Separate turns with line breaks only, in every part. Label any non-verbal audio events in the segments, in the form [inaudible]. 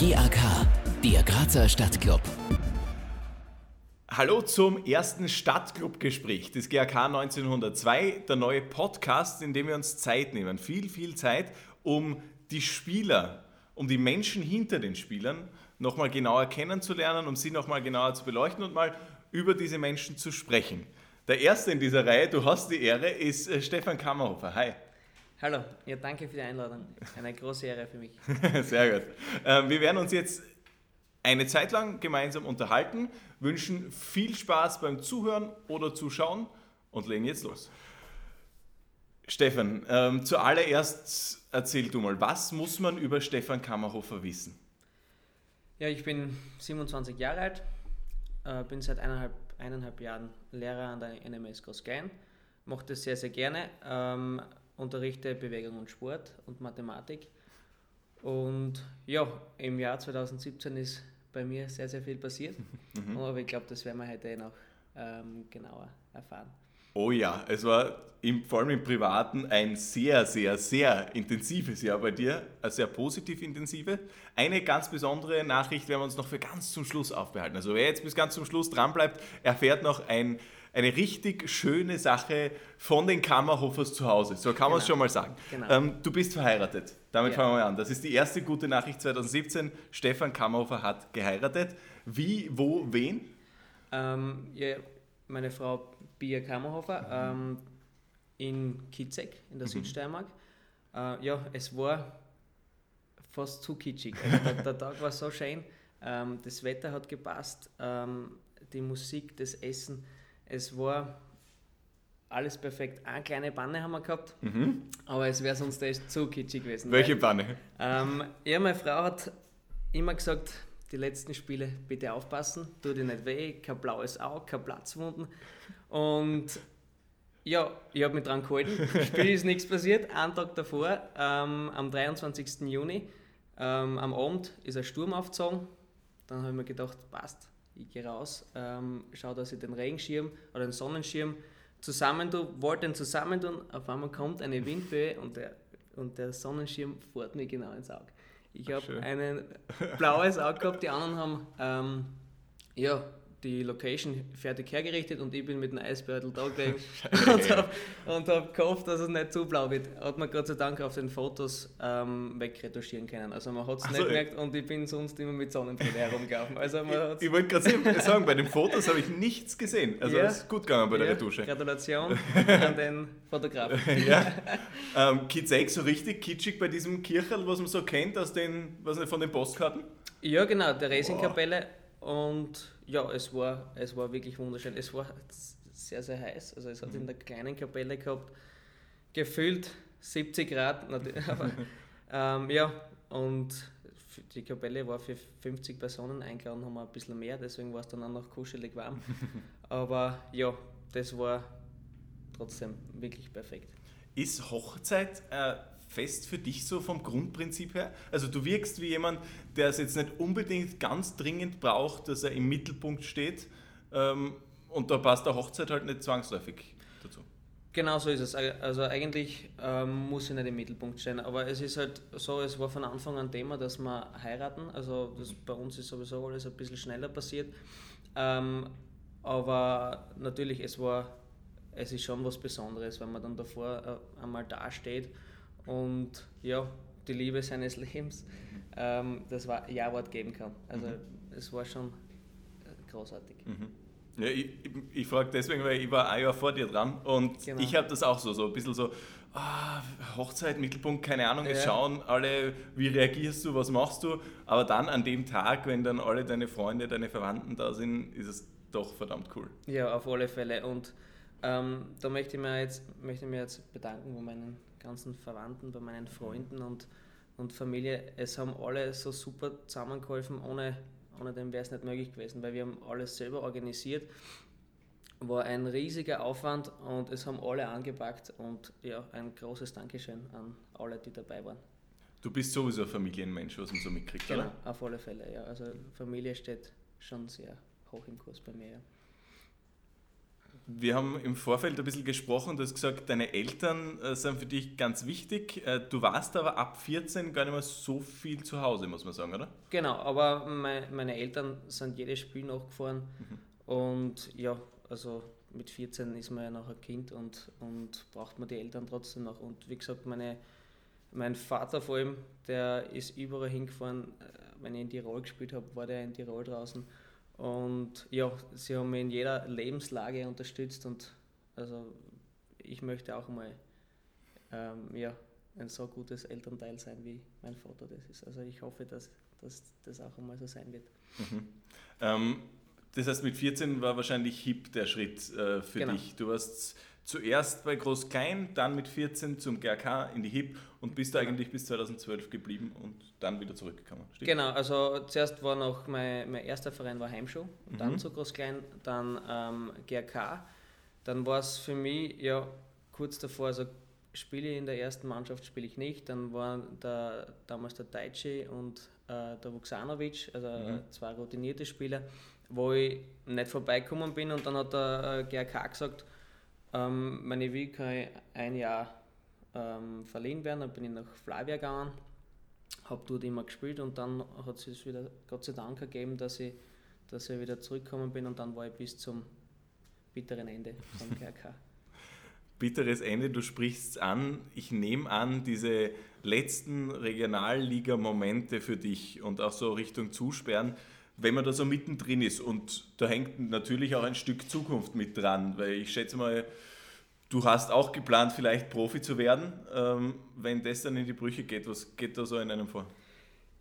GAK, der Grazer Stadtclub.
Hallo zum ersten Stadtclub-Gespräch des GAK 1902, der neue Podcast, in dem wir uns Zeit nehmen, viel, viel Zeit, um die Spieler, um die Menschen hinter den Spielern nochmal genauer kennenzulernen, um sie nochmal genauer zu beleuchten und mal über diese Menschen zu sprechen. Der erste in dieser Reihe, du hast die Ehre, ist äh, Stefan Kammerhofer. Hi.
Hallo, ja, danke für die Einladung. Eine große Ehre für mich. [laughs]
Sehr gut. Ähm, wir werden uns jetzt eine Zeit lang gemeinsam unterhalten, wünschen viel Spaß beim Zuhören oder Zuschauen und legen jetzt los. Stefan, ähm, zuallererst erzähl du mal, was muss man über Stefan Kammerhofer wissen?
Ja, ich bin 27 Jahre alt, äh, bin seit eineinhalb, eineinhalb Jahren Lehrer an der NMS Großgein, mache das sehr, sehr gerne. Ähm, unterrichte Bewegung und Sport und Mathematik. Und ja, im Jahr 2017 ist bei mir sehr, sehr viel passiert. [laughs] Mhm. Aber ich glaube, das werden wir heute noch ähm, genauer erfahren.
Oh ja, es war im, vor allem im Privaten ein sehr, sehr, sehr intensives Jahr bei dir, ein sehr positiv intensive. Eine ganz besondere Nachricht werden wir uns noch für ganz zum Schluss aufbehalten. Also wer jetzt bis ganz zum Schluss dranbleibt, erfährt noch ein eine richtig schöne Sache von den Kammerhofers zu Hause. So kann man es genau. schon mal sagen. Genau. Ähm, du bist verheiratet. Damit ja. fangen wir mal an. Das ist die erste gute Nachricht 2017. Stefan Kammerhofer hat geheiratet. Wie, wo, wen?
Ähm, ja, meine Frau Bia Kammerhofer mhm. ähm, in Kitzek in der mhm. Südsteiermark. Äh, ja, es war fast zu kitschig. Also der, der, Tag war so schön, ähm, das Wetter hat gepasst, ähm, die Musik, das Essen es war alles perfekt. Eine kleine Banne haben wir gehabt, mhm. aber es wäre sonst echt zu kitschig gewesen.
Welche Banne?
Ähm, ja, meine Frau hat immer gesagt, die letzten Spiele bitte aufpassen, tu dir nicht weh, kein blaues Auge, kein Platzwunden. Und ja, ich habe mich dran gehalten. [laughs] Spiel ist nichts passiert. Einen Tag davor, ähm, am 23. Juni, ähm, am Abend ist ein Sturm aufgezogen. Dann habe ich mir gedacht, passt, ich gehe raus, ähm, schaue, dass ich den Regenschirm oder den Sonnenschirm zusammen tue, wollte den zusammen tun, auf einmal kommt eine Windböe und der, und der Sonnenschirm fährt mir genau ins Auge. Ich habe ein blaues Auge gehabt, die anderen haben ähm, ja, die Location fertig hergerichtet und ich bin mit einem Eisbeutel da gelegen [laughs] und habe hab gehofft, dass es nicht zu blau wird. Hat man Gott sei Dank auf den Fotos ähm, wegretuschieren können. Also man hat es nicht gemerkt und ich bin sonst immer mit Sonnenbrille herumgelaufen. Also
ich, ich wollte gerade [laughs] sagen, bei den Fotos habe ich nichts gesehen. Also ja, ist gut gegangen bei der ja, Retusche.
Gratulation [laughs] an den Fotografen.
ja. Ähm, Kizeig so richtig kitschig bei diesem Kircherl, was man so kennt aus den, was nicht, von den Postkarten?
Ja genau, der Racingkapelle und ja, es war, es war wirklich wunderschön. Es war sehr, sehr heiß. Also es hat mhm. in der kleinen Kapelle gehabt, gefühlt 70 Grad. [laughs] Aber, ähm, ja, und die Kapelle war für 50 Personen eingeladen, haben wir ein bisschen mehr, deswegen war es dann auch noch kuschelig warm. [laughs] Aber ja, das war trotzdem wirklich perfekt.
Ist Hochzeit äh, fest für dich so vom Grundprinzip her? Also du wirkst wie jemand, der es jetzt nicht unbedingt ganz dringend braucht, dass er im Mittelpunkt steht ähm, und da passt der Hochzeit halt nicht zwangsläufig dazu.
Genau so ist es. Also eigentlich ähm, muss ich nicht im Mittelpunkt stehen, aber es ist halt so, es war von Anfang an Thema, dass wir heiraten. Also das, bei uns ist sowieso alles ein bisschen schneller passiert. Ähm, aber natürlich, es war, es ist schon was Besonderes, wenn man dann davor äh, einmal dasteht und ja, die Liebe seines Lebens ähm, das war Ja-Wort geben kann. Also mhm. es war schon äh, großartig.
Mhm. Ja, ich, ich, frage deswegen, weil ich war ein Jahr vor dir dran und genau. ich habe das auch so, so ein bisschen so, ah, Hochzeit, Mittelpunkt, keine Ahnung, jetzt ja. schauen alle, wie reagierst du, was machst du, aber dann an dem Tag, wenn dann alle deine Freunde, deine Verwandten da sind, ist es doch verdammt cool.
Ja, auf alle Fälle und ähm, da möchte ich, mir jetzt, möchte ich mich jetzt bedanken bei meinen ganzen Verwandten, bei meinen Freunden und, und Familie. Es haben alle so super zusammengeholfen, ohne, ohne dem wäre es nicht möglich gewesen, weil wir haben alles selber organisiert. War ein riesiger Aufwand und es haben alle angepackt und ja, ein großes Dankeschön an alle, die dabei waren.
Du bist sowieso ein Familienmensch, was man so mitkriegt,
genau,
oder?
auf alle Fälle, ja. Also Familie steht schon sehr hoch im Kurs bei mir, ja.
Wir haben im Vorfeld ein bisschen gesprochen, du hast gesagt, deine Eltern äh, sind für dich ganz wichtig. Äh, du warst aber ab 14 gar nicht mehr so viel zu Hause, muss man sagen, oder?
Genau, aber mein, meine Eltern sind jedes Spiel nachgefahren mhm. und ja, also mit 14 ist man ja noch ein Kind und, und braucht man die Eltern trotzdem noch. Und wie gesagt, meine, mein Vater vor allem, der ist überall hingefahren. Äh, wenn ich in Tirol gespielt habe, war der in Tirol draußen. Und ja, sie haben mich in jeder Lebenslage unterstützt und also ich möchte auch mal ähm, ja, ein so gutes Elternteil sein, wie mein Vater das ist. Also ich hoffe, dass, dass das auch einmal so sein wird.
Mhm. Ähm, das heißt, mit 14 war wahrscheinlich HIP der Schritt äh, für genau. dich. Du warst zuerst bei Groß-Klein, dann mit 14 zum GRK in die HIP und bist genau. eigentlich bis 2012 geblieben und dann wieder zurückgekommen.
Stimmt? Genau, also zuerst war noch mein, mein erster Verein war Heimschuh, mhm. dann zu Groß-Klein, dann ähm, GRK. Dann war es für mich ja kurz davor, also spiele ich in der ersten Mannschaft, spiele ich nicht. Dann waren der, damals der Daichi und äh, der Vuksanovic, also mhm. zwei routinierte Spieler wo ich nicht vorbeigekommen bin und dann hat der äh, GRK gesagt, ähm, meine Will kann ein Jahr ähm, verliehen werden, dann bin ich nach Flavia gegangen, habe dort immer gespielt und dann hat es sich wieder Gott sei Dank ergeben, dass ich, dass ich wieder zurückgekommen bin und dann war ich bis zum bitteren Ende vom GRK. [laughs]
Bitteres Ende, du sprichst es an. Ich nehme an, diese letzten Regionalliga-Momente für dich und auch so Richtung Zusperren, wenn man da so mittendrin ist. Und da hängt natürlich auch ein Stück Zukunft mit dran, weil ich schätze mal, du hast auch geplant, vielleicht Profi zu werden. Ähm, wenn das dann in die Brüche geht, was geht da so in einem vor?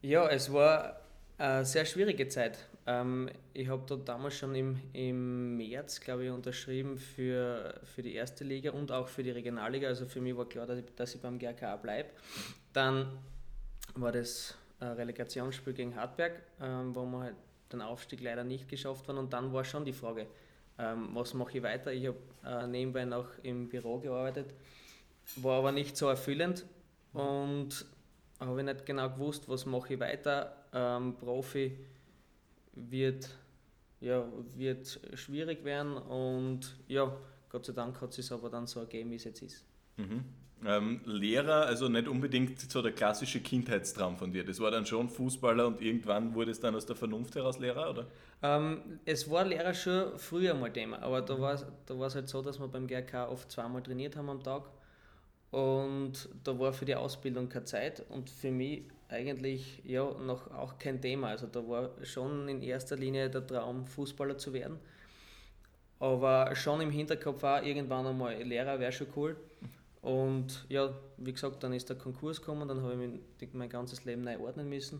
Ja, es war eine sehr schwierige Zeit. Ähm, ich habe da damals schon im, im März, glaube ich, unterschrieben für, für die erste Liga und auch für die Regionalliga. Also für mich war klar, dass ich, dass ich beim GRK bleibe. Dann war das Relegationsspiel gegen Hartberg, ähm, wo wir halt den Aufstieg leider nicht geschafft haben. Und dann war schon die Frage, ähm, was mache ich weiter? Ich habe äh, nebenbei noch im Büro gearbeitet, war aber nicht so erfüllend und habe ich nicht genau gewusst, was mache ich weiter. Ähm, Profi wird, ja, wird schwierig werden und ja, Gott sei Dank hat es aber dann so ergeben, wie es jetzt ist.
Mhm. Ähm, Lehrer, also nicht unbedingt so der klassische Kindheitstraum von dir. Das war dann schon Fußballer und irgendwann wurde es dann aus der Vernunft heraus Lehrer, oder?
Ähm, es war Lehrer schon früher mal Thema, aber da war da es halt so, dass wir beim GRK oft zweimal trainiert haben am Tag und da war für die Ausbildung keine Zeit und für mich eigentlich ja noch auch kein Thema. Also da war schon in erster Linie der Traum, Fußballer zu werden. Aber schon im Hinterkopf auch irgendwann einmal Lehrer wäre schon cool. Und ja, wie gesagt, dann ist der Konkurs gekommen, dann habe ich mein ganzes Leben neu ordnen müssen.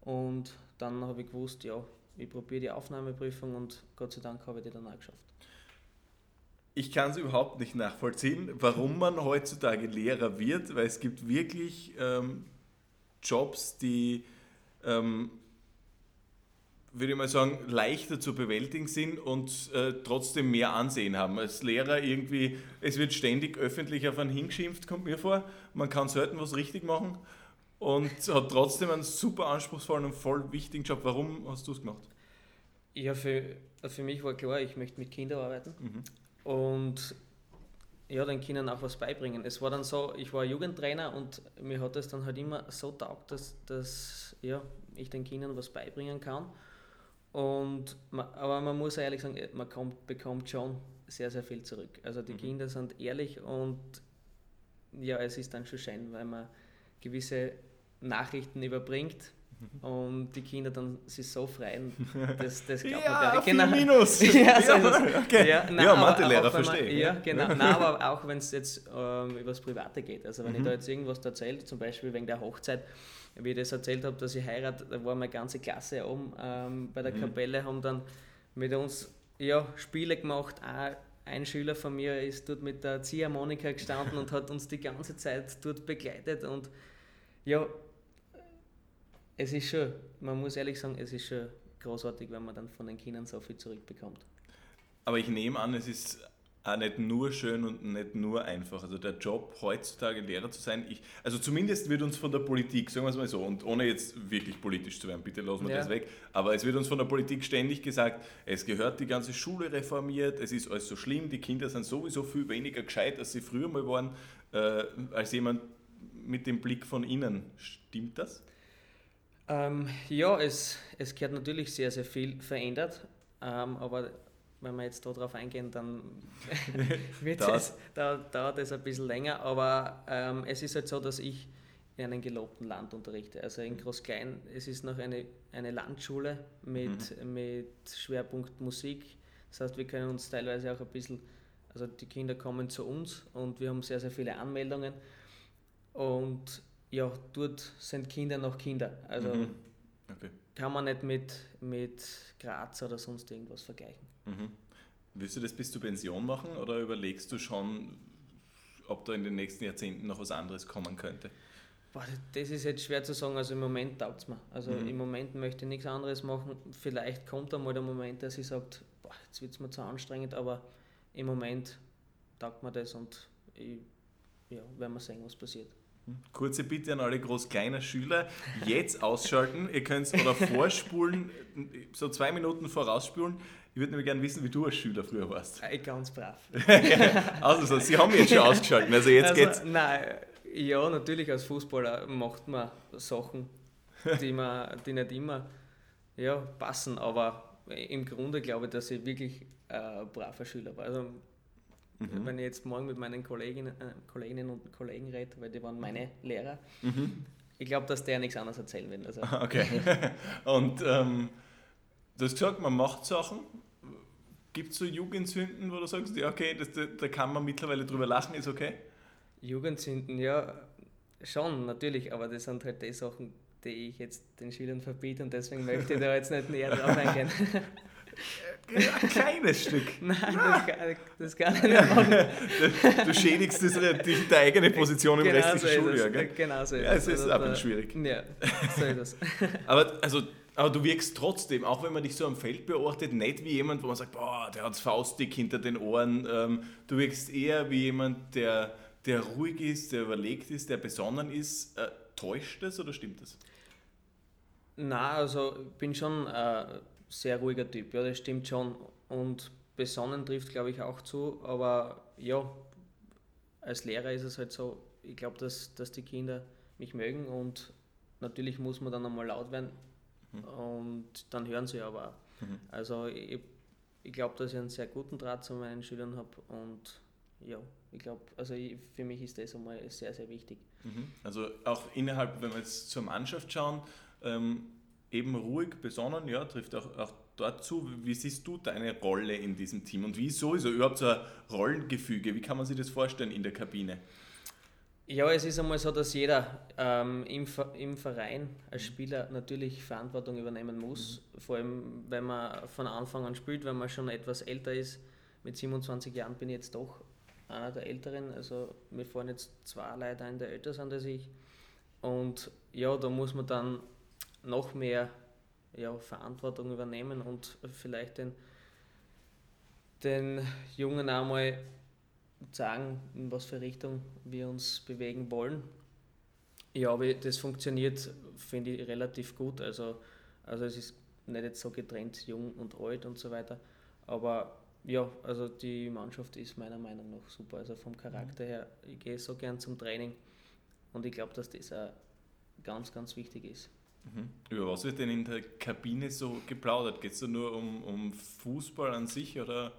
Und dann habe ich gewusst, ja, ich probiere die Aufnahmeprüfung und Gott sei Dank habe ich die dann auch geschafft.
Ich kann es überhaupt nicht nachvollziehen, warum man heutzutage Lehrer wird, weil es gibt wirklich ähm, Jobs, die ähm, würde ich mal sagen, leichter zu bewältigen sind und äh, trotzdem mehr Ansehen haben. Als Lehrer irgendwie, es wird ständig öffentlich auf einen hingeschimpft, kommt mir vor. Man kann selten was richtig machen und hat trotzdem einen super anspruchsvollen und voll wichtigen Job. Warum hast du es gemacht?
Ja, für, für mich war klar, ich möchte mit Kindern arbeiten mhm. und ja, den Kindern auch was beibringen. Es war dann so, ich war Jugendtrainer und mir hat es dann halt immer so taugt, dass, dass ja, ich den Kindern was beibringen kann. Und man, aber man muss ehrlich sagen, man kommt, bekommt schon sehr, sehr viel zurück. Also die mhm. Kinder sind ehrlich und ja, es ist dann schon schön, weil man gewisse Nachrichten überbringt mhm. und die Kinder dann sich so freuen, [laughs] das, das
glaubt ja, man gar nicht. Genau. Minus. [laughs] ja, so ja, okay. ja, nein, ja Mathelehrer verstehe.
Ja, genau. nein, [laughs] aber auch wenn es jetzt ähm, über das Private geht. Also wenn mhm. ich da jetzt irgendwas erzähle, zum Beispiel wegen der Hochzeit, wie ich das erzählt habe, dass ich heirate, da war meine ganze Klasse oben ähm, bei der mhm. Kapelle, haben dann mit uns ja, Spiele gemacht. Auch ein Schüler von mir ist dort mit der Ziehharmonika gestanden und hat uns die ganze Zeit dort begleitet. Und ja, es ist schon, man muss ehrlich sagen, es ist schon großartig, wenn man dann von den Kindern so viel zurückbekommt.
Aber ich nehme an, es ist auch nicht nur schön und nicht nur einfach. Also der Job heutzutage Lehrer zu sein, ich, also zumindest wird uns von der Politik, sagen wir es mal so, und ohne jetzt wirklich politisch zu werden, bitte lassen wir ja. das weg, aber es wird uns von der Politik ständig gesagt, es gehört die ganze Schule reformiert, es ist alles so schlimm, die Kinder sind sowieso viel weniger gescheit, als sie früher mal waren, äh, als jemand mit dem Blick von innen. Stimmt das?
Ähm, ja, es, es gehört natürlich sehr, sehr viel verändert, ähm, aber wenn wir jetzt darauf eingehen, dann [laughs] wird es, dauert, dauert es ein bisschen länger. Aber ähm, es ist halt so, dass ich in einem gelobten Land unterrichte. Also in Groß-Klein, es ist noch eine, eine Landschule mit, mhm. mit Schwerpunkt Musik. Das heißt, wir können uns teilweise auch ein bisschen, also die Kinder kommen zu uns und wir haben sehr, sehr viele Anmeldungen. Und ja, dort sind Kinder noch Kinder. Also mhm. okay. Kann man nicht mit, mit Graz oder sonst irgendwas vergleichen.
Mhm. Willst du das bis zur Pension machen oder überlegst du schon, ob da in den nächsten Jahrzehnten noch was anderes kommen könnte?
Boah, das ist jetzt schwer zu sagen. Also im Moment taugt es mir. Also mhm. im Moment möchte ich nichts anderes machen. Vielleicht kommt einmal der Moment, dass ich sage, jetzt wird es mir zu anstrengend, aber im Moment taugt mir das und ich, ja, werden wir sehen, was passiert.
Kurze Bitte an alle groß-kleiner Schüler, jetzt ausschalten. Ihr könnt oder vorspulen, so zwei Minuten vorausspulen. Ich würde nämlich gerne wissen, wie du als Schüler früher warst.
Ich ganz brav. [laughs]
also, Sie haben jetzt schon ausgeschaltet, also jetzt also, geht's.
Nein, ja, natürlich als Fußballer macht man Sachen, die, man, die nicht immer ja, passen, aber im Grunde glaube ich, dass ich wirklich ein braver Schüler war. Also Mhm. Wenn ich jetzt morgen mit meinen Kolleginnen, äh, Kolleginnen und Kollegen rede, weil die waren meine Lehrer, mhm. ich glaube, dass der nichts anderes erzählen will. Also.
Okay. [laughs] und ähm, du hast gesagt, man macht Sachen. Gibt es so Jugendsünden, wo du sagst, ja, okay, das, da, da kann man mittlerweile drüber lachen, ist okay?
Jugendsünden, ja, schon, natürlich, aber das sind halt die Sachen, die ich jetzt den Schülern verbiete und deswegen möchte ich da jetzt nicht näher drauf eingehen. [laughs] [laughs]
Ein kleines Stück. [laughs]
Nein, das kann, das kann ich nicht machen. [laughs]
Du schädigst das, die, die eigene Position im genau restlichen
so
Schuljahr,
gell? Genau so
ist ja, es. ist also, aber schwierig.
Ja, so ist es. [laughs]
Aber, also, aber du wirkst trotzdem, auch wenn man dich so am Feld beobachtet, nicht wie jemand, wo man sagt, boah, der hat Faustdick hinter den Ohren. Ähm, du wirkst eher wie jemand, der, der ruhig ist, der überlegt ist, der besonnen ist. Äh, täuscht das oder stimmt das?
Na, also ich bin schon... Äh, sehr ruhiger Typ, ja, das stimmt schon. Und besonnen trifft, glaube ich, auch zu. Aber ja, als Lehrer ist es halt so, ich glaube, dass, dass die Kinder mich mögen und natürlich muss man dann einmal laut werden mhm. und dann hören sie aber auch. Mhm. Also ich, ich glaube, dass ich einen sehr guten Draht zu meinen Schülern habe und ja, ich glaube, also ich, für mich ist das einmal sehr, sehr wichtig.
Mhm. Also auch innerhalb, wenn wir jetzt zur Mannschaft schauen, ähm, eben ruhig, besonnen, ja, trifft auch, auch dort zu. Wie siehst du deine Rolle in diesem Team und wie ist sowieso überhaupt so ein Rollengefüge? Wie kann man sich das vorstellen in der Kabine?
Ja, es ist einmal so, dass jeder ähm, im, im Verein als Spieler natürlich Verantwortung übernehmen muss. Mhm. Vor allem, wenn man von Anfang an spielt, wenn man schon etwas älter ist. Mit 27 Jahren bin ich jetzt doch einer der Älteren. Also mir fahren jetzt zwei Leute ein, die älter sind als ich. Und ja, da muss man dann noch mehr ja, Verantwortung übernehmen und vielleicht den, den Jungen einmal sagen, in was für Richtung wir uns bewegen wollen. Ja, aber das funktioniert, finde ich, relativ gut. Also, also es ist nicht jetzt so getrennt, jung und alt und so weiter. Aber ja, also die Mannschaft ist meiner Meinung nach super. Also vom Charakter her, ich gehe so gern zum Training und ich glaube, dass das auch ganz, ganz wichtig ist.
Mhm. Über was wird denn in der Kabine so geplaudert? Geht es da nur um, um Fußball an sich oder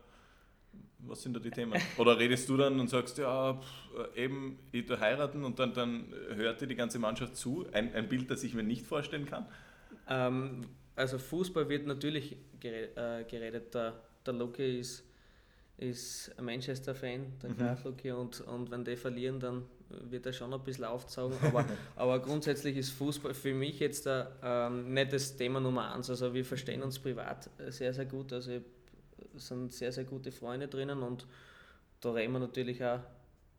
was sind da die Themen? [laughs] Oder redest du dann und sagst, ja, pff, eben, ich da heiraten und dann, dann hört dir die ganze Mannschaft zu? Ein, ein Bild, das ich mir nicht vorstellen kann?
Ähm, also Fußball wird natürlich äh, geredet. Der, der Loki ist, ist ein Manchester-Fan, der mhm. Graf Loki, und, und wenn die verlieren, dann wird er schon ein bisschen aufzaugen, aber, [laughs] aber grundsätzlich ist Fußball für mich jetzt ein, ähm, nicht das Thema Nummer eins. Also wir verstehen uns privat sehr, sehr gut. Also sind sehr, sehr gute Freunde drinnen und da reden wir natürlich auch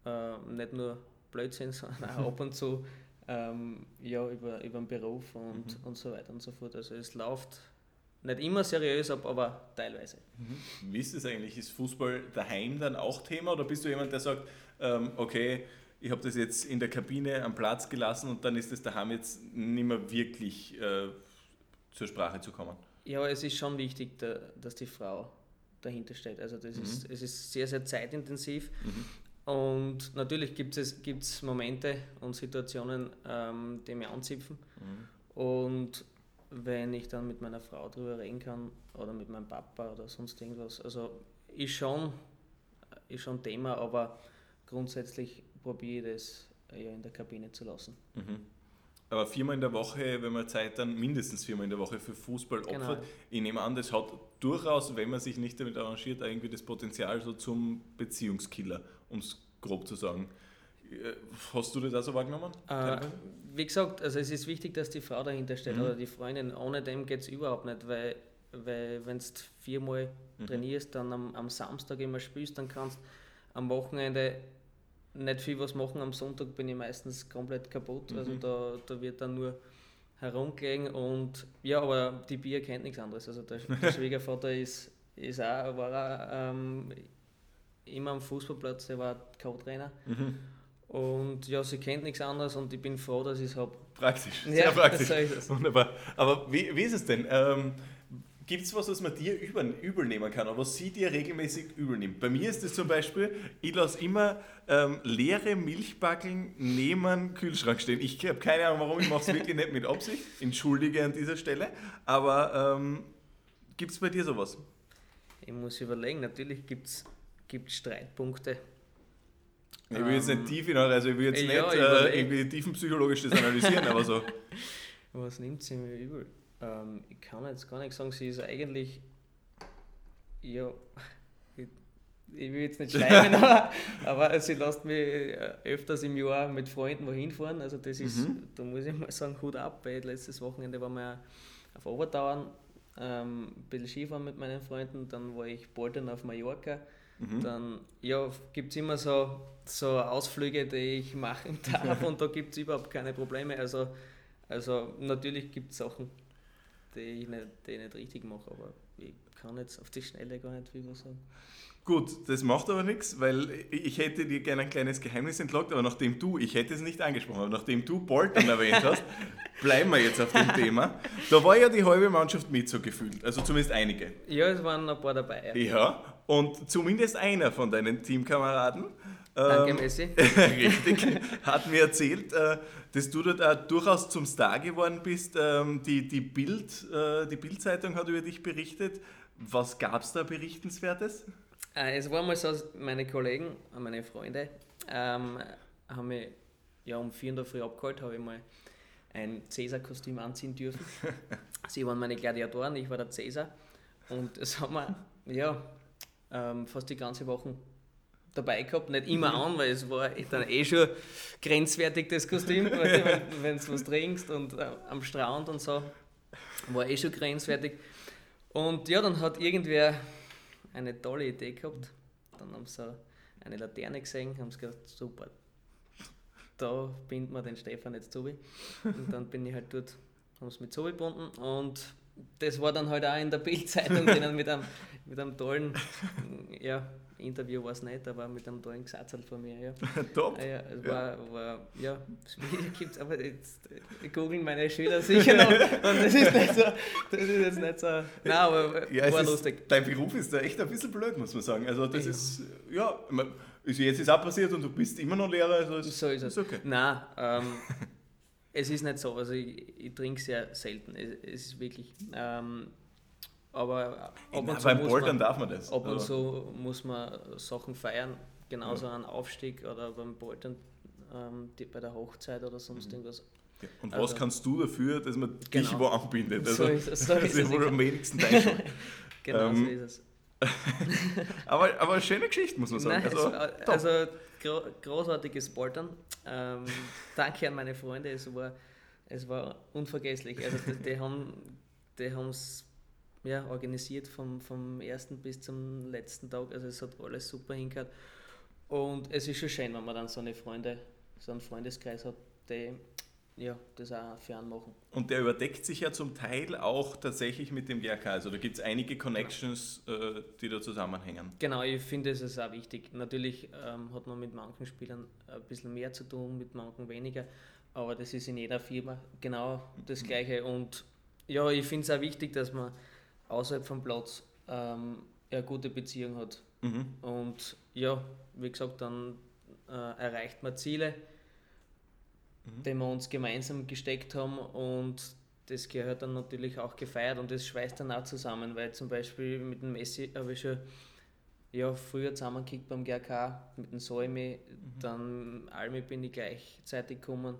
äh, nicht nur Blödsinn, [laughs] sondern auch ab und zu ähm, ja, über, über den Beruf und, mhm. und so weiter und so fort. Also es läuft nicht immer seriös ab, aber teilweise.
Wie ist es eigentlich? Ist Fußball daheim dann auch Thema oder bist du jemand, der sagt, ähm, okay, ich habe das jetzt in der Kabine am Platz gelassen und dann ist es daheim jetzt nicht mehr wirklich äh, zur Sprache zu kommen?
Ja, es ist schon wichtig, da, dass die Frau dahinter steht. Also das mhm. ist, es ist sehr, sehr zeitintensiv. Mhm. Und natürlich gibt es gibt's Momente und Situationen, ähm, die mich anzipfen. Mhm. Und wenn ich dann mit meiner Frau darüber reden kann oder mit meinem Papa oder sonst irgendwas, also ist schon, ist schon Thema, aber grundsätzlich probiere ich das ja in der Kabine zu lassen.
Mhm. Aber viermal in der Woche, wenn man Zeit dann mindestens viermal in der Woche für Fußball opfert, genau. ich nehme an, das hat durchaus, wenn man sich nicht damit arrangiert, irgendwie das Potenzial so zum Beziehungskiller, um es grob zu sagen. Äh, hast du das auch so wahrgenommen?
Äh, wie gesagt, also es ist wichtig, dass die Frau dahinter steht mhm. oder die Freundin. Ohne dem geht es überhaupt nicht, weil, weil wenn du viermal mhm. trainierst, dann am, am Samstag immer spielst, dann kannst am Wochenende nicht viel was machen. Am Sonntag bin ich meistens komplett kaputt. Also mhm. Also da, da wird dann nur herumgelegen und ja, aber die Bier kennt nichts anderes. Also der, der [laughs] Schwiegervater ist, ist auch, war auch, ähm, immer am Fußballplatz, der war Co-Trainer. Mhm. Und ja, sie kennt nichts anderes und ich bin froh, dass ich es habe.
Praktisch, sehr ja, praktisch. Wunderbar. Aber wie, wie ist es denn? Ähm, Gibt es was, was man dir übel, übel nehmen kann oder was sie dir regelmäßig übel nimmt? Bei mir ist es zum Beispiel, ich lasse immer ähm, leere Milchbackeln neben Kühlschrank stehen. Ich habe keine Ahnung warum, ich mache es wirklich nicht mit Absicht. Entschuldige an dieser Stelle. Aber ähm, gibt es bei dir sowas?
Ich muss überlegen, natürlich gibt es Streitpunkte.
Ich will jetzt nicht tief in also ich will jetzt ja, nicht äh, irgendwie tiefenpsychologisch das analysieren, aber so. [laughs]
Was nimmt sie mir übel? Ähm, ich kann jetzt gar nicht sagen, sie ist eigentlich, ja, [laughs] ich, ich will jetzt nicht [laughs] schleimen, aber, aber sie lässt mich äh, öfters im Jahr mit Freunden wohin fahren. Also das ist, mhm. da muss ich mal sagen, Hut ab, weil letztes Wochenende waren wir auf Obertauern, ähm, ein bisschen Skifahren mit meinen Freunden, dann war ich bald auf Mallorca. Mhm. Dann ja, gibt es immer so, so Ausflüge, die ich machen [laughs] darf und da gibt es überhaupt keine Probleme. Also, also natürlich gibt es Sachen, die ich, nicht, die ich nicht richtig mache, aber ich kann jetzt auf die Schnelle gar nicht viel sagen.
Gut, das macht aber nichts, weil ich hätte dir gerne ein kleines Geheimnis entlockt, aber nachdem du, ich hätte es nicht angesprochen, aber nachdem du Bolton erwähnt hast, [laughs] bleiben wir jetzt auf dem Thema. Da war ja die halbe Mannschaft mit so gefühlt, also zumindest einige.
Ja, es waren ein paar dabei.
Ja, ja und zumindest einer von deinen Teamkameraden.
Danke, ähm, Messi. [laughs]
richtig, hat mir erzählt, äh, dass du da durchaus zum Star geworden bist. Ähm, die, die Bild, äh, die Bildzeitung hat über dich berichtet. Was gab es da Berichtenswertes?
Äh, es war mal so, meine Kollegen, meine Freunde, ähm, haben mich ja, um 4 Uhr in der Früh abgeholt, habe ich mal ein Cäsar-Kostüm anziehen dürfen. [laughs] Sie waren meine Gladiatoren, ich war der Cäsar. Und das haben wir ja, ähm, fast die ganze Woche dabei gehabt, nicht immer an, weil es war dann eh schon grenzwertig, das Kostüm, wenn [laughs] du was trinkst und äh, am Strand und so, war eh schon grenzwertig. Und ja, dann hat irgendwer eine tolle Idee gehabt, dann haben sie eine Laterne gesehen, haben sie gedacht, super, da bindet man den Stefan jetzt zu. Und dann bin ich halt dort, haben sie mit zugebunden und das war dann halt auch in der Bildzeitung drinnen mit einem, mit einem tollen, [laughs] ja, Interview war es nicht, aber mit einem tollen Gesatz halt von mir. Ja. [laughs]
Top.
Ja, es war, ja. war, ja, [laughs] gibt's, aber jetzt googeln meine Schüler sicher noch und das ist nicht so, das ist jetzt nicht so, nein, aber
ja, war lustig. Ist, dein Beruf ist da echt ein bisschen blöd, muss man sagen. Also das ja. ist, ja, jetzt ist auch passiert und du bist immer noch Lehrer, also ist,
so ist es. Ist okay. Nein, ähm, es ist nicht so, also ich, ich trinke sehr selten, es, es ist wirklich, ähm, aber
ab und zu beim Bouldern darf man das.
Ab und zu muss man Sachen feiern, genauso ja. einen Aufstieg oder beim Bouldern ähm, die, bei der Hochzeit oder sonst mhm. irgendwas.
Ja. Und also, was kannst du dafür, dass man genau. dich wo anbindet? Also, so ist, [laughs] so das ist wohl am wenigsten dein [laughs]
Genau ähm, so ist es. [laughs]
aber, aber eine schöne Geschichte, muss man sagen.
Nein, also, war, also gro großartiges Bouldern. Ähm, danke an meine Freunde, es war, es war unvergesslich. Also die, die haben die es ja, organisiert vom, vom ersten bis zum letzten Tag. Also es hat alles super hingehört. Und es ist schon schön, wenn man dann so eine Freunde, so einen Freundeskreis hat, die ja, das auch für einen machen.
Und der überdeckt sich ja zum Teil auch tatsächlich mit dem GRK. Also da gibt es einige Connections, äh, die da zusammenhängen.
Genau, ich finde, es ist auch wichtig. Natürlich ähm, hat man mit manchen Spielern ein bisschen mehr zu tun, mit manchen weniger. Aber das ist in jeder Firma genau das Gleiche. Und ja, ich finde es auch wichtig, dass man außerhalb vom Platz ähm, eine gute Beziehung hat.
Mhm.
Und ja, wie gesagt, dann äh, erreicht man Ziele,
Mhm.
die wir uns gemeinsam gesteckt haben und das gehört dann natürlich auch gefeiert und das schweißt dann auch zusammen, weil zum Beispiel mit dem Messi habe ich schon ja, früher zusammengekickt beim GRK, mit dem Solmi, dann Almi bin ich gleichzeitig gekommen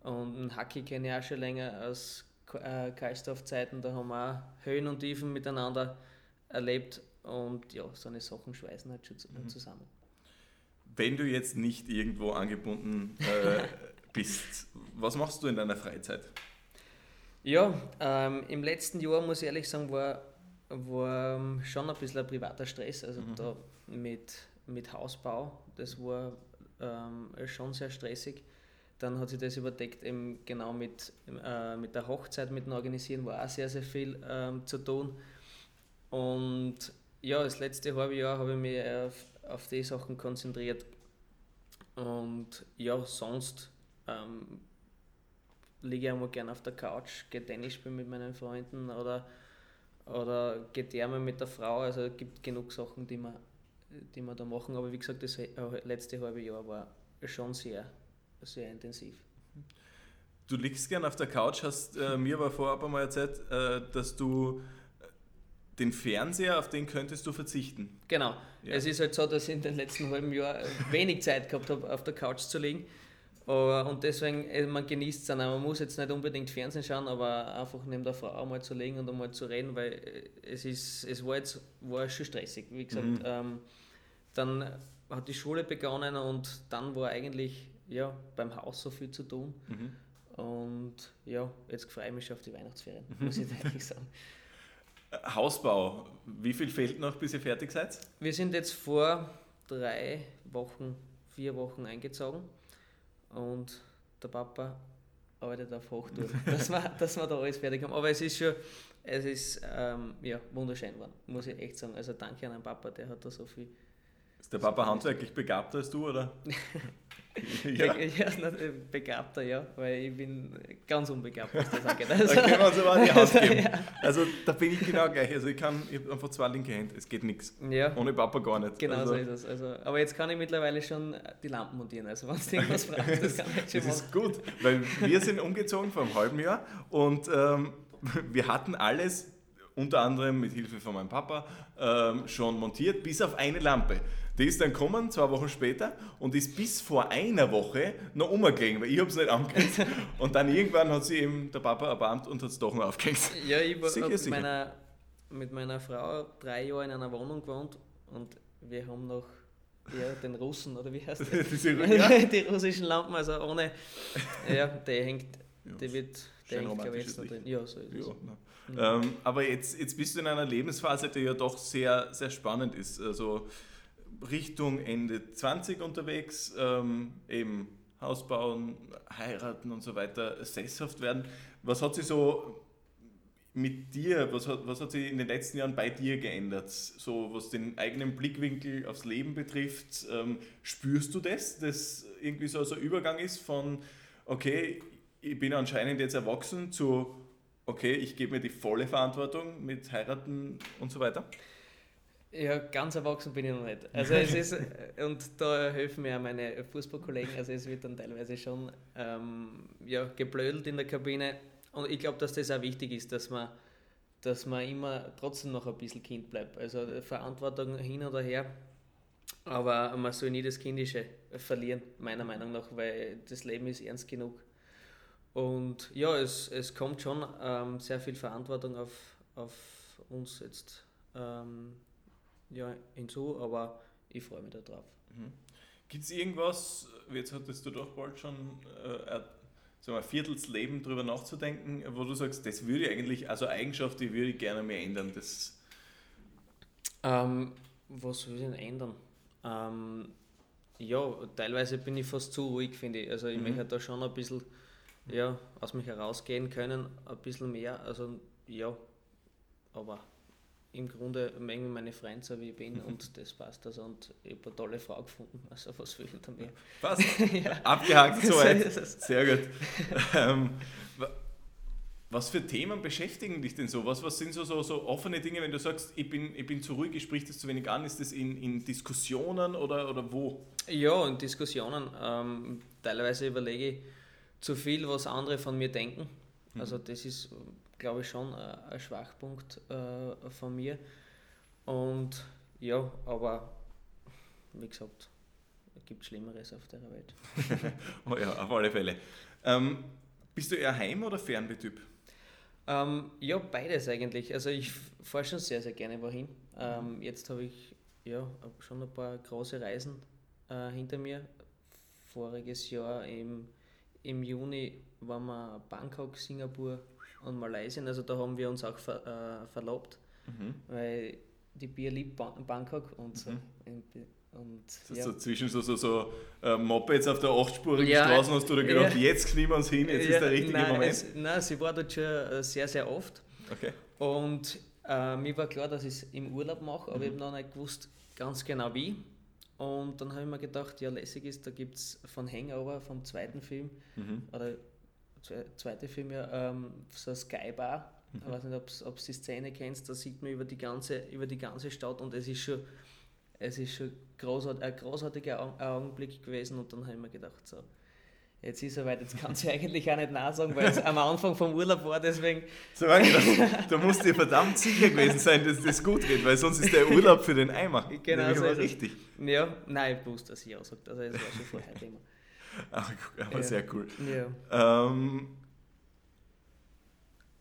und den Hacki kenne ich auch schon länger aus äh, Karlsdorf-Zeiten, da haben wir auch Höhen und Tiefen miteinander erlebt und ja, so eine Sachen schweißen halt schon zu- zusammen.
Wenn du jetzt nicht irgendwo angebunden äh, [laughs] bist, was machst du in deiner Freizeit?
Ja, ähm, im letzten Jahr muss ich ehrlich sagen, war, war ähm, schon ein bisschen ein privater Stress. Also da mit, mit Hausbau, das war ähm, schon sehr stressig. Dann hat sich das überdeckt eben genau mit, äh, mit der Hochzeit, mit dem Organisieren war auch sehr, sehr viel ähm, zu tun. Und ja, das letzte halbe Jahr habe ich mich auf, auf die Sachen konzentriert. Und ja, sonst ähm, liege ich einmal gerne auf der Couch, gehe Tennis spielen mit meinen Freunden oder, oder gehe dermal mit der Frau. Also es gibt genug Sachen, die wir, die wir da machen. Aber wie gesagt, das äh, letzte halbe Jahr war schon sehr, sehr intensiv.
Du liegst gern auf der Couch, hast äh, mir aber vorab einmal erzählt, äh, dass du äh, den Fernseher, auf den könntest du verzichten.
Genau.
Ja.
Es ist halt so, dass ich in den letzten halben Jahr wenig Zeit gehabt habe, auf der Couch zu liegen. Aber, und deswegen, äh, man genießt es dann. Man muss jetzt nicht unbedingt Fernsehen schauen, aber einfach neben der Frau mal zu liegen und einmal zu reden, weil äh, es, ist, es war jetzt war schon stressig. Wie gesagt,
Mhm.
ähm, dann hat die Schule begonnen und dann war eigentlich ja, beim Haus so viel zu tun.
Mhm.
Und ja, jetzt freue ich mich schon auf die Weihnachtsferien, muss ich [laughs] ehrlich sagen.
Äh, Hausbau, wie viel fehlt noch, bis ihr fertig seid?
Wir sind jetzt vor drei Wochen, vier Wochen eingezogen und der Papa arbeitet auf Hochtouren, [laughs] dass wir, dass wir da alles fertig haben. Aber es ist schon, es ist ähm, ja, wunderschön geworden, muss ich echt sagen. Also danke an den Papa, der hat da so viel.
Ist der Papa handwerklich begabter als du, oder? [laughs]
Ja. äh, begabter, ja, weil ich bin ganz unbegabt, was das angeht. [laughs] Also,
Da können wir uns aber die Hand geben.
ja.
Also da bin ich genau gleich. Also ich kann, ich habe einfach zwei linke Hände, es geht nichts.
ja.
Ohne Papa gar nicht.
Genau
also,
so ist es. Also, aber jetzt kann ich mittlerweile schon die Lampen montieren. Also wenn du irgendwas [laughs] brauchst, das kann ich schon
Das
machen.
ist gut, weil wir sind umgezogen vor einem halben Jahr und ähm, [laughs] wir hatten alles, unter anderem mit Hilfe von meinem Papa, ähm, schon montiert, bis auf eine Lampe. Die ist dann gekommen, zwei Wochen später, und ist bis vor einer Woche noch umgegangen, weil ich habe es nicht angehängt. [laughs] Und dann irgendwann hat sie eben der Papa erbarmt und hat es doch noch aufgehängt.
Ja, ich
Sicher,
habe mit
sicher.
meiner, mit meiner Frau drei Jahre in einer Wohnung gewohnt und wir haben noch ja, den Russen, oder wie heißt das? [laughs]
Ja, [laughs]
die russischen Lampen, also ohne. Ja, der hängt, der wird, der hängt, glaube ich, drin. Ja, so ist es.
Ja, ähm, aber jetzt, jetzt bist du in einer Lebensphase, die ja doch sehr, sehr spannend ist. Also Richtung Ende 20 unterwegs, ähm, eben Haus bauen, heiraten und so weiter, sesshaft werden. Was hat sich so mit dir, was hat, was hat sich in den letzten Jahren bei dir geändert? So was den eigenen Blickwinkel aufs Leben betrifft, ähm, spürst du das, dass irgendwie so, so ein Übergang ist von, okay, ich bin anscheinend jetzt erwachsen zu, okay, ich gebe mir die volle Verantwortung mit heiraten und so weiter?
Ja, ganz erwachsen bin ich noch nicht. Also es ist, [laughs] und da helfen mir auch meine Fußballkollegen, also es wird dann teilweise schon ähm, ja, geblödelt in der Kabine. Und ich glaube, dass das auch wichtig ist, dass man, dass man immer trotzdem noch ein bisschen Kind bleibt. Also Verantwortung hin oder her. Aber man soll nie das Kindische verlieren, meiner Meinung nach, weil das Leben ist ernst genug. Und ja, es, es kommt schon ähm, sehr viel Verantwortung auf, auf uns jetzt ähm, ja, hinzu, aber ich freue mich darauf.
Gibt es irgendwas, jetzt hattest du doch bald schon äh, ein, so ein Viertelsleben drüber nachzudenken, wo du sagst, das würde ich eigentlich, also Eigenschaft, die würde ich gerne mehr ändern. Das,
Ähm, was will ich denn ändern? Ähm, ja, teilweise bin ich fast zu ruhig, finde ich. Also ich
Mhm.
möchte da schon ein bisschen ja, aus mich herausgehen können, ein bisschen mehr. Also ja, aber im Grunde mengen meine Freunde so wie ich bin und [laughs] das passt also und ich habe eine tolle Frau gefunden, also was will ich da mehr?
Passt, [laughs] ja. abgehakt [laughs] soweit, sehr gut. Ähm, was für Themen beschäftigen dich denn so? Was, was sind so, so, so offene Dinge, wenn du sagst, ich bin, ich bin zu ruhig, ich sprich das zu wenig an? Ist das in, in Diskussionen oder, oder wo?
Ja, in Diskussionen. Ähm, teilweise überlege ich zu viel, was andere von mir denken. Mhm. Also das ist, glaube ich, schon ein, ein Schwachpunkt äh, von mir. Und ja, aber wie gesagt, es gibt Schlimmeres auf der Welt. [laughs]
oh ja, auf alle Fälle. Ähm, bist du eher Heim- oder Fernbetyp?
Ähm, ja, beides eigentlich. Also ich fahre schon sehr, sehr gerne wohin. Ähm, jetzt habe ich ja schon ein paar große Reisen äh, hinter mir. Voriges Jahr im, im Juni waren wir Bangkok, Singapur und Malaysia. Also da haben wir uns auch ver, äh, verlobt, mhm. weil die Bier liebt Bangkok und so. Mhm.
Und, ja. so zwischen so, so, so äh, Mopeds auf der achtspurigen ja, Straße hast du da gedacht, ja. jetzt kriegen wir uns hin, jetzt ist der richtige
nein,
Moment?
Es, nein, sie war dort schon äh, sehr, sehr oft.
Okay.
Und äh, mir war klar, dass ich es im Urlaub mache, aber mhm. ich habe noch nicht gewusst ganz genau wie. Und dann habe ich mir gedacht, ja, lässig ist, da gibt es von Hangover, vom zweiten Film, mhm. oder zweite Film ja, ähm, so Skybar. Mhm. Ich weiß nicht, ob du die Szene kennst, da sieht man über die ganze, über die ganze Stadt und es ist schon es ist schon großart, ein großartiger Augenblick gewesen und dann habe ich mir gedacht, so, jetzt ist er weit, jetzt kannst du [laughs] eigentlich auch nicht nachsagen, weil es am Anfang vom Urlaub war, deswegen...
So, gedacht, da musst du dir verdammt sicher gewesen sein, dass das gut geht, weil sonst ist der Urlaub für den Eimer.
Genau, so
richtig.
Ja, nein, ich wusste, dass ich auch sage, also das war schon vorher Thema. [laughs]
Ach, aber ja. sehr cool.
Ja.
Ähm,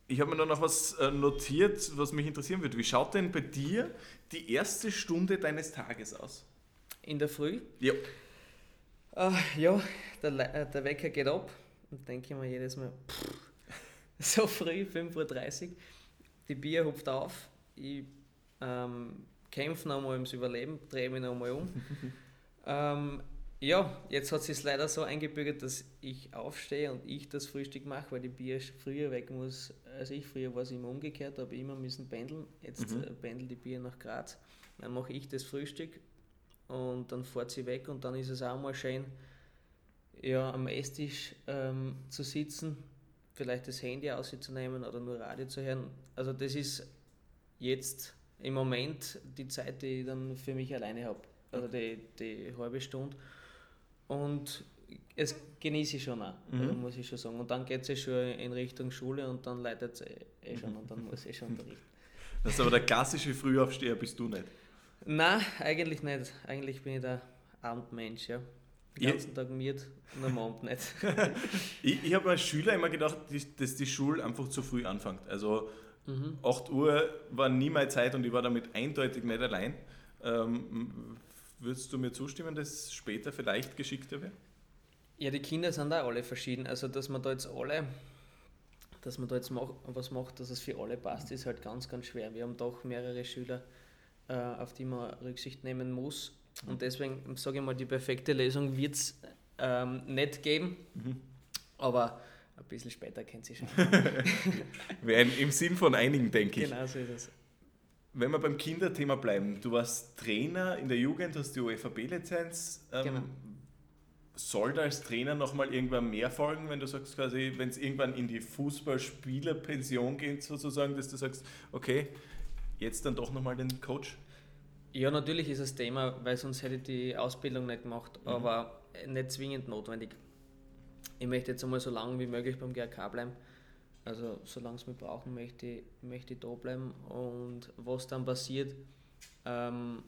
ich habe mir noch was äh, notiert, was mich interessieren würde. Wie schaut denn bei dir die erste Stunde deines Tages aus?
In der Früh?
Ja.
Uh, ja, der, äh, der Wecker geht ab und denke mir jedes Mal, pff, [laughs] so früh, 5.30 Uhr, die Bier hupft auf, ich ähm, kämpfe nochmal ums Überleben, drehe mich nochmal um. [laughs] ähm, ja, jetzt hat es leider so eingebürgert, dass ich aufstehe und ich das Frühstück mache, weil die Bier früher weg muss als ich. Früher war es immer umgekehrt, habe immer müssen pendeln. Jetzt mhm. Äh, pendelt die Bier nach Graz. Dann mache ich das Frühstück und dann fährt sie weg und dann ist es auch mal schön, ja, am Esstisch ähm, zu sitzen, vielleicht das Handy auszunehmen oder nur Radio zu hören. Also das ist jetzt im Moment die Zeit, die ich dann für mich alleine habe. Also die, die halbe Stunde. Und es genieße ich schon auch, mhm. Also muss ich schon sagen. Und dann geht es schon in Richtung Schule und dann leitet es eh, eh schon und dann muss ich schon unterrichten. [laughs]
Das ist aber der klassische Frühaufsteher bist du nicht?
Nein, eigentlich nicht. Eigentlich bin ich der Abendmensch, ja. Den ganzen Tag miert und am Abend nicht. [laughs]
ich ich habe als Schüler immer gedacht, dass die Schule einfach zu früh anfängt. Also mhm. 8 Uhr war nie meine Zeit und ich war damit eindeutig nicht allein. Ähm, Würdest du mir zustimmen, dass es später vielleicht geschickter wäre?
Ja, die Kinder sind da alle verschieden. Also, dass man da jetzt alle, dass man da jetzt mach, was macht, dass es für alle passt, ist halt ganz, ganz schwer. Wir haben doch mehrere Schüler, äh, auf die man Rücksicht nehmen muss. Und deswegen sage ich mal, die perfekte Lösung wird es ähm, nicht geben. Mhm. Aber ein bisschen später kennt sie schon. [laughs]
Im Sinn von einigen, denke
ich. Genau so ist es.
Wenn wir beim Kinderthema bleiben, du warst Trainer in der Jugend, hast die UEFA-B-Lizenz. Ähm, genau. Soll da als Trainer nochmal irgendwann mehr folgen, wenn du sagst, quasi, wenn es irgendwann in die Fußballspielerpension geht, sozusagen, dass du sagst, okay, jetzt dann doch nochmal den Coach?
Ja, natürlich ist das Thema, weil sonst hätte ich die Ausbildung nicht gemacht, mhm. aber nicht zwingend notwendig. Ich möchte jetzt einmal so lange wie möglich beim GRK bleiben. Also solange es mich brauchen, möchte, möchte ich da bleiben. Und was dann passiert, ähm,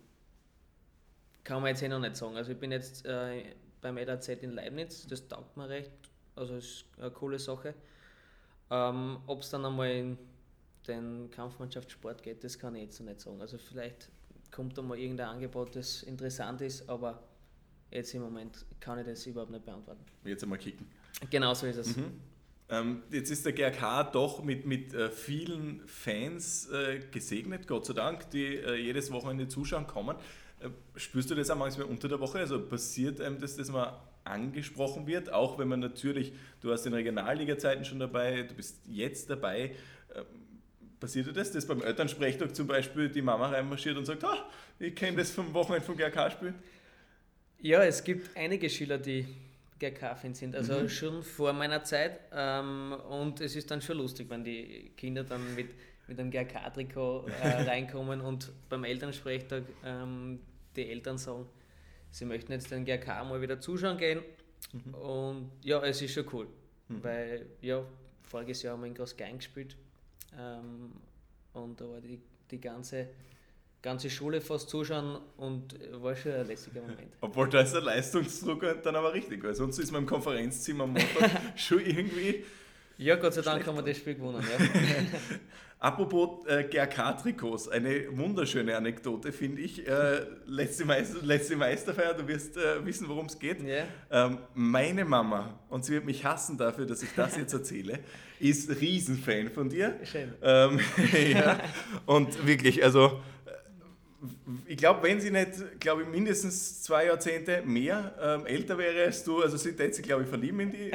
kann man jetzt eh noch nicht sagen. Also ich bin jetzt äh, beim EDAZ in Leibniz, das taugt mir recht, also ist eine coole Sache. Ähm, Ob es dann einmal in den Kampfmannschaftssport geht, das kann ich jetzt noch nicht sagen. Also vielleicht kommt da mal irgendein Angebot, das interessant ist, aber jetzt im Moment kann ich das überhaupt nicht beantworten.
Jetzt einmal kicken.
Genau so ist es. Mhm.
Ähm, jetzt ist der GRK doch mit, mit äh, vielen Fans äh, gesegnet, Gott sei Dank, die äh, jedes Wochenende zuschauen kommen. Spürst du das auch manchmal unter der Woche? Also passiert einem das, dass man angesprochen wird, auch wenn man natürlich, du hast in Regionalliga-Zeiten schon dabei, du bist jetzt dabei. Passiert dir das, dass beim Elternsprechtag zum Beispiel die Mama reinmarschiert und sagt, ah, ich kenne das vom Wochenende vom GRK-Spiel?
Ja, es gibt einige Schüler, die GRK-Fans sind, also mhm. schon vor meiner Zeit. Ähm, und es ist dann schon lustig, wenn die Kinder dann mit, mit einem GRK-Trikot äh, [laughs] reinkommen und beim Elternsprechtag ähm, die Eltern sagen, sie möchten jetzt den GRK mal wieder zuschauen gehen. Mhm. Und ja, es ist schon cool, mhm. weil ja, voriges Jahr haben wir in Großgein gespielt ähm, und da war die, die ganze, ganze Schule fast zuschauen und war schon ein lässiger Moment. [laughs]
Obwohl da ist der Leistungsdruck dann aber richtig, weil sonst ist man im Konferenzzimmer am Montag [laughs] schon irgendwie.
Ja, Gott sei Dank haben wir das Spiel gewonnen. Ja. [laughs]
Apropos äh, GRK-Trikots, eine wunderschöne Anekdote, finde ich. Äh, letzte, Meister, letzte Meisterfeier, du wirst äh, wissen, worum es geht.
Yeah.
Ähm, meine Mama, und sie wird mich hassen dafür, dass ich das jetzt erzähle, ist Riesenfan von dir.
Schön.
Ähm, ja, und wirklich, also ich glaube, wenn sie nicht, glaube ich, mindestens zwei Jahrzehnte mehr ähm, älter wäre als du, also sie hätte sich, glaube ich, verlieben in die,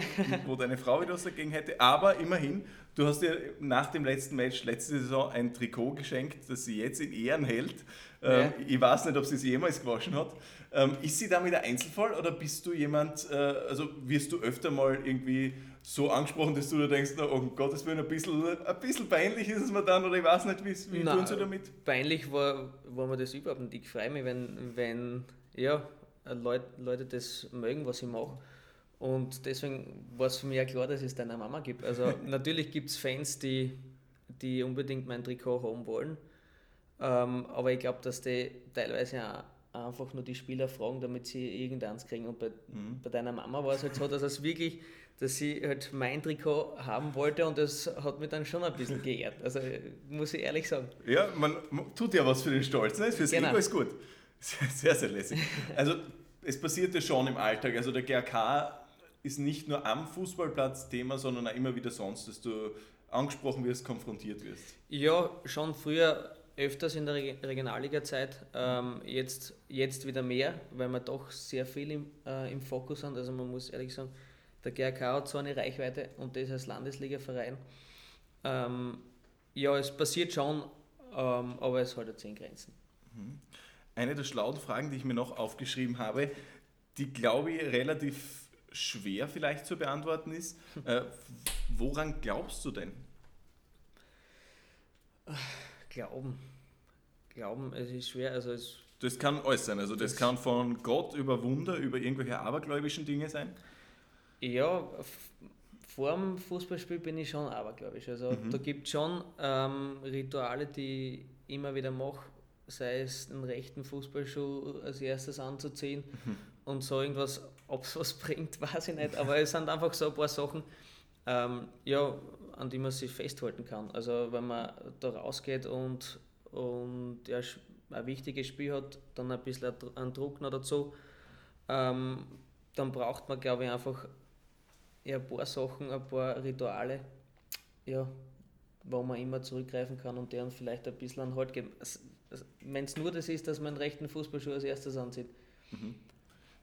wo deine Frau wieder was dagegen hätte, aber immerhin, du hast ihr nach dem letzten Match letzte Saison ein Trikot geschenkt, das sie jetzt in Ehren hält. Ähm, ja. Ich weiß nicht, ob sie es jemals gewaschen hat. Ähm, ist sie damit ein Einzelfall oder bist du jemand, äh, also wirst du öfter mal irgendwie so angesprochen, dass du da denkst, oh Gottes Willen, ein bisschen, ein bisschen peinlich ist es mir dann oder ich weiß nicht, wie, wie Nein, tun sie damit?
Peinlich war, war mir das überhaupt nicht. Ich freue mich, wenn, wenn ja, Leute, Leute das mögen, was ich mache. Und deswegen war es für mich ja klar, dass es deiner Mama gibt. Also [laughs] natürlich gibt es Fans, die, die unbedingt mein Trikot haben wollen. Ähm, aber ich glaube, dass die teilweise auch einfach nur die Spieler fragen, damit sie irgendeins kriegen. Und bei, mhm. bei deiner Mama war es halt so, dass es wirklich dass sie halt mein Trikot haben wollte und das hat mich dann schon ein bisschen [laughs] geehrt. Also muss ich ehrlich sagen.
Ja, man tut ja was für den Stolz, ne? Fürs genau. Ego ist gut. [laughs] Sehr, sehr lässig. Also es passiert ja schon im Alltag. Also der GRK ist nicht nur am Fußballplatz Thema, sondern auch immer wieder sonst, dass du angesprochen wirst, konfrontiert wirst.
Ja, schon früher öfters in der Regionalliga-Zeit, ähm, jetzt, jetzt wieder mehr, weil wir doch sehr viel im, äh, im Fokus sind. Also man muss ehrlich sagen, der GRK hat so eine Reichweite und das als Landesliga-Verein. Ähm, ja, es passiert schon, ähm, aber es hat jetzt in Grenzen.
Mhm. Eine der schlauen Fragen, die ich mir noch aufgeschrieben habe, die glaube ich relativ schwer vielleicht zu beantworten ist. Äh, woran glaubst du denn?
Glauben. Glauben, es ist schwer. Also es
das kann alles sein. Also das, das kann von Gott über Wunder, über irgendwelche abergläubischen Dinge sein.
Ja, vor dem Fußballspiel bin ich schon abergläubisch. Also mhm. da gibt es schon ähm, Rituale, die ich immer wieder mache, sei es einen rechten Fußballschuh als erstes anzuziehen mhm. und so irgendwas, ob es was [laughs] bringt, weiß ich nicht. Aber es sind einfach so ein paar Sachen, ähm, ja, an die man sich festhalten kann. Also wenn man da rausgeht und, und ja, ein wichtiges Spiel hat, dann ein bisschen einen Druck noch dazu, ähm, dann braucht man, glaube ich, einfach ja, ein paar Sachen, ein paar Rituale, ja, wo man immer zurückgreifen kann und deren vielleicht ein bisschen an Halt geben. Wenn es nur das ist, dass man einen rechten Fußballschuh als erstes ansieht.
Mhm.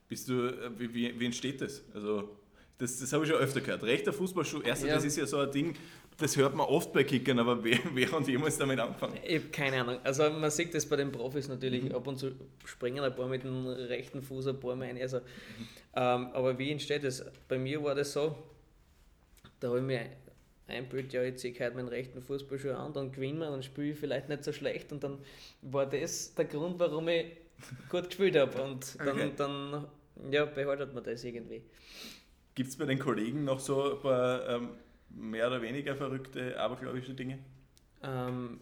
Bist du, äh, wie, wie, wie entsteht das? Also, das, das habe ich schon öfter gehört. Rechter Fußballschuh, erstens, ja. das ist ja so ein Ding, das hört man oft bei Kickern, aber wer, wer hat jemals damit angefangen?
Ich habe keine Ahnung. Also man sieht das bei den Profis natürlich. Mhm. Ab und zu springen ein paar mit dem rechten Fuß ein paar Mal ein. Also, mhm. ähm, aber wie entsteht das? Bei mir war das so, da habe ich mir einbildet, ja, jetzt ziehe ich heute meinen rechten Fußballschuh an, dann gewinnen wir, dann spiele ich vielleicht nicht so schlecht und dann war das der Grund, warum ich gut gespielt habe und dann, okay. dann ja, behaltet man das irgendwie.
Gibt es bei den Kollegen noch so ein paar ähm, mehr oder weniger verrückte, abergläubische Dinge?
Ähm,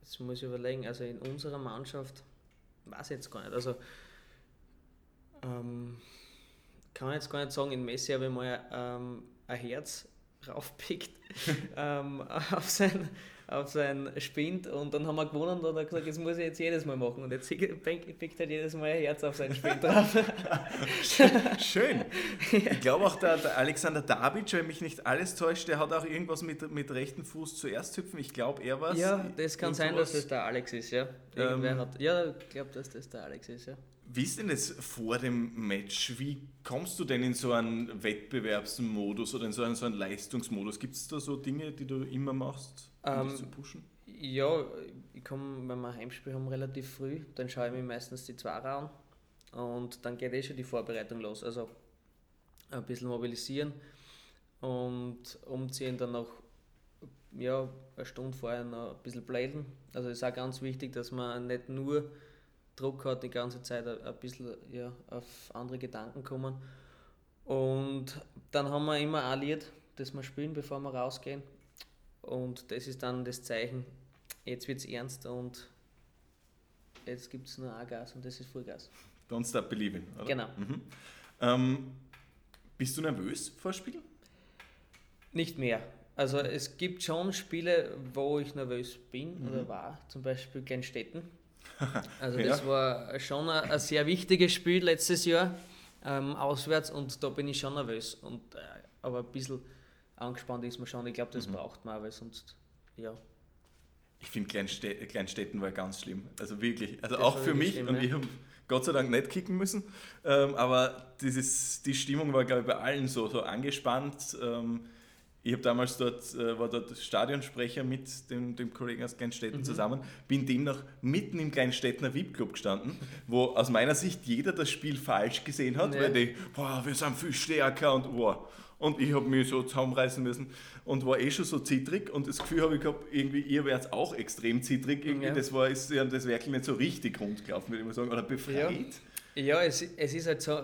das muss ich überlegen, also in unserer Mannschaft weiß ich jetzt gar nicht, also ähm, kann man jetzt gar nicht sagen, in Messi habe ich mal ähm, ein Herz [laughs] raufpickt [laughs] ähm, auf, sein, auf sein Spind und dann haben wir gewonnen und er hat gesagt, das muss ich jetzt jedes Mal machen und jetzt [laughs] pickt halt jedes Mal ein Herz auf sein Spind drauf. [laughs]
Schön. Ich glaube auch der, der, Alexander Dabic, wenn mich nicht alles täuscht, der hat auch irgendwas mit, mit rechten Fuß zuerst hüpfen. Ich glaube, er war
Ja, das kann sein, dass das der Alex ist, ja. Ähm, hat, ja, ich glaube, dass das der Alex ist, ja.
Wie ist denn das vor dem Match? Wie kommst du denn in so einen Wettbewerbsmodus oder in so einen, so einen Leistungsmodus? Gibt es da so Dinge, die du immer machst, um
Ähm,
zu pushen?
Ja, ich komme, wenn wir Heimspiel haben, relativ früh. Dann schaue ich mir meistens die Zweier an und dann geht eh schon die Vorbereitung los. Also ein bisschen mobilisieren und umziehen, dann noch ja, eine Stunde vorher noch ein bisschen bläden. Also es ist auch ganz wichtig, dass man nicht nur Druck hat, die ganze Zeit ein ein bisschen ja, auf andere Gedanken kommen. Und dann haben wir immer ein Lied, das wir spielen, bevor wir rausgehen. Und das ist dann das Zeichen, jetzt wird es ernst und jetzt gibt es nur ein Gas und das ist Vollgas.
Don't stop believing, oder?
Genau.
Mhm. Ähm, bist du nervös vor Spielen?
Nicht mehr. Also es gibt schon Spiele, wo ich nervös bin oder war, zum Beispiel Kleinstetten. [laughs] Also das
Ja.
war schon ein, ein sehr wichtiges Spiel letztes Jahr ähm, auswärts und da bin ich schon nervös. Und, äh, aber ein bisschen angespannt ist man schon. Ich glaube, das braucht man weil sonst, ja.
Ich finde Kleinstädten, Kleinstädten war ganz schlimm. Also wirklich. Also
Das
auch für mich.
schlimm,
und
ja.
ich habe Gott sei Dank nicht kicken müssen. Ähm, aber dieses, die Stimmung war, glaube ich, bei allen so, so angespannt. Ähm, ich habe damals dort, äh, war dort Stadionsprecher mit dem, dem Kollegen aus
Mhm.
Kleinstädten zusammen, bin demnach mitten im Kleinstädtner VIP-Club gestanden, wo aus meiner Sicht jeder das Spiel falsch gesehen hat,
Ja.
weil die, boah, wir sind viel stärker und boah. Und ich habe mich so zusammenreißen müssen und war eh schon so zittrig und das Gefühl habe ich gehabt, irgendwie ihr werdet auch extrem zittrig. Irgendwie,
Ja.
Das war ist ja das wirklich nicht so richtig rund gelaufen, würde ich mal sagen, oder befreit.
Ja, es, es ist halt so,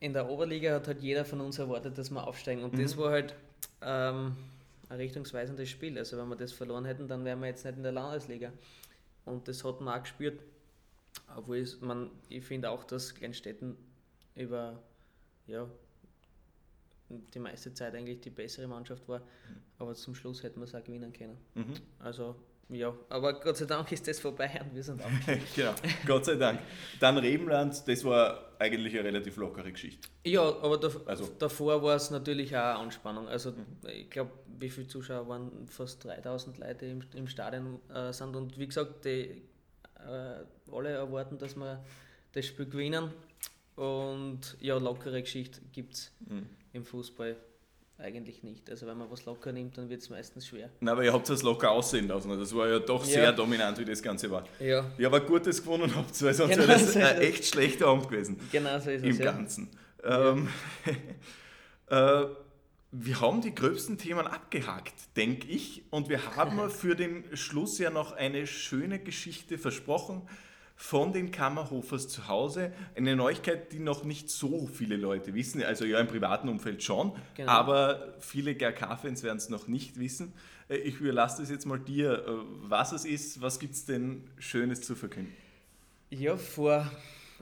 in der Oberliga hat halt jeder von uns erwartet, dass wir aufsteigen. Und das war halt ähm, ein richtungsweisendes Spiel. Also wenn wir das verloren hätten, dann wären wir jetzt nicht in der Landesliga. Und das hat man auch gespürt. Obwohl man, ich finde auch, dass Kleinstädten über ja, die meiste Zeit eigentlich die bessere Mannschaft war. Aber zum Schluss hätten wir es auch gewinnen können.
Mhm.
Also ja, aber Gott sei Dank ist das vorbei und wir sind auch. [laughs]
genau, Gott sei Dank. Dann Rebenland, das war eigentlich eine relativ lockere Geschichte.
Ja, aber dav
Also-
davor war es natürlich auch eine Anspannung. Also ich glaube, wie viele Zuschauer waren? Fast 3000 Leute im, im Stadion äh, sind und wie gesagt, die äh, alle erwarten, dass wir das Spiel gewinnen. Und ja, lockere Geschichte gibt es
Mhm.
Im Fußball eigentlich nicht. Also wenn man was locker nimmt, dann wird es meistens schwer.
Na, aber ihr habt es locker aussehen lassen. Also Das war ja doch
Ja.
sehr dominant, wie das Ganze war.
Ja,
Ja, aber gut, dass ihr gewonnen habt, weil sonst
Genau
wäre das
so
ein echt schlechter Abend gewesen.
genau so ist
Im
es. Ja.
Ganzen. Ähm, [laughs] äh, wir haben die gröbsten Themen abgehakt, denke ich. Und wir haben [laughs] für den Schluss ja noch eine schöne Geschichte versprochen von den Kammerhofers zu Hause. Eine Neuigkeit, die noch nicht so viele Leute wissen. Also ja, im privaten Umfeld schon.
Genau.
Aber viele GRK-Fans werden es noch nicht wissen. Äh, Ich überlasse das jetzt mal dir, äh, was es ist. Was gibt es denn Schönes zu verkünden?
Ja, vor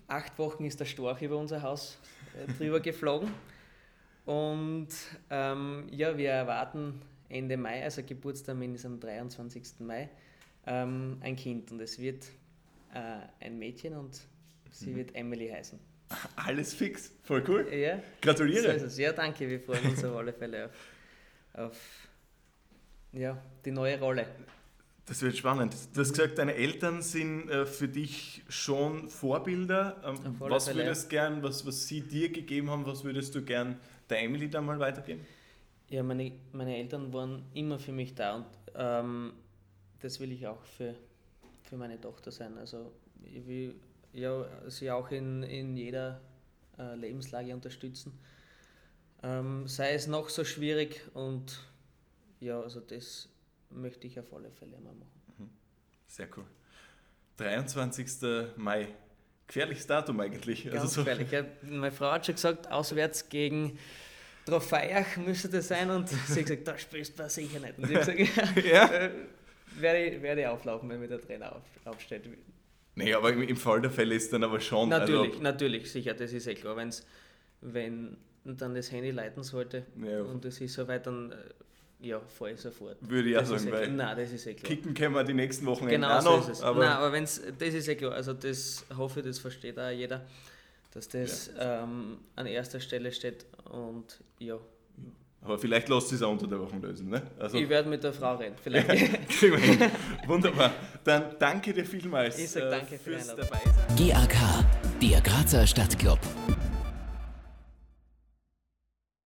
acht Wochen ist der Storch über unser Haus äh, drüber [laughs] geflogen. Und ähm, ja, wir erwarten Ende Mai, also Geburtstermin ist am 23. Mai, ähm, ein Kind. Und es wird äh, ein Mädchen und sie wird Emily heißen. [laughs]
Alles fix. Voll cool.
Ja, so
Gratuliere.
es. Ja, danke, wir freuen uns auf alle Fälle auf, auf ja, die neue Rolle.
Das wird spannend. Du hast gesagt, deine Eltern sind äh, für dich schon Vorbilder. Ähm, was
Fälle,
würdest gern, was, was sie dir gegeben haben, was würdest du gern der Emily da mal weitergeben?
Ja, meine, meine Eltern waren immer für mich da und ähm, das will ich auch für, für meine Tochter sein. Also ich will ja, sie auch in, in jeder äh, Lebenslage unterstützen. Ähm, sei es noch so schwierig und ja, also das möchte ich auf alle Fälle mal machen.
Sehr cool. 23. Mai. Gefährliches Datum eigentlich.
Ganz
also so,
gefährlich. Ja, meine Frau hat schon gesagt, auswärts gegen Trofeiach müsste das sein und sie hat gesagt, da spielst du sicher nicht. Und ich habe gesagt, [laughs]
Ja.
Werde, ich, werde ich auflaufen, wenn mir der Trainer auf, aufstellt.
Nee, aber im, Fall der Fälle ist dann aber schon.
Natürlich,
Also,
natürlich, sicher, das ist eh klar. Wenn's, wenn dann das Handy leiten sollte
Ja.
und es ist soweit, dann äh, ja, fahre ich sofort.
würde ich auch
Das ist
sagen,
eh
weil
Nein, das ist eh klar.
kicken können wir die nächsten Wochen
Genau
auch
so
noch.
ist es.
Aber
Nein, aber wenn's, das ist ja klar. Also das hoffe ich, das versteht auch jeder, dass das ähm, an erster Stelle steht. Und ja,
Aber vielleicht lässt sich es auch unter der Woche lösen. Ne? Also,
ich werde mit der Frau reden. Vielleicht. [laughs]
Wunderbar. Dann danke dir vielmals
Ich sag
äh,
danke für die
fürs
Einladung.
dabei sein.
GAK, Der Grazer Stadtclub.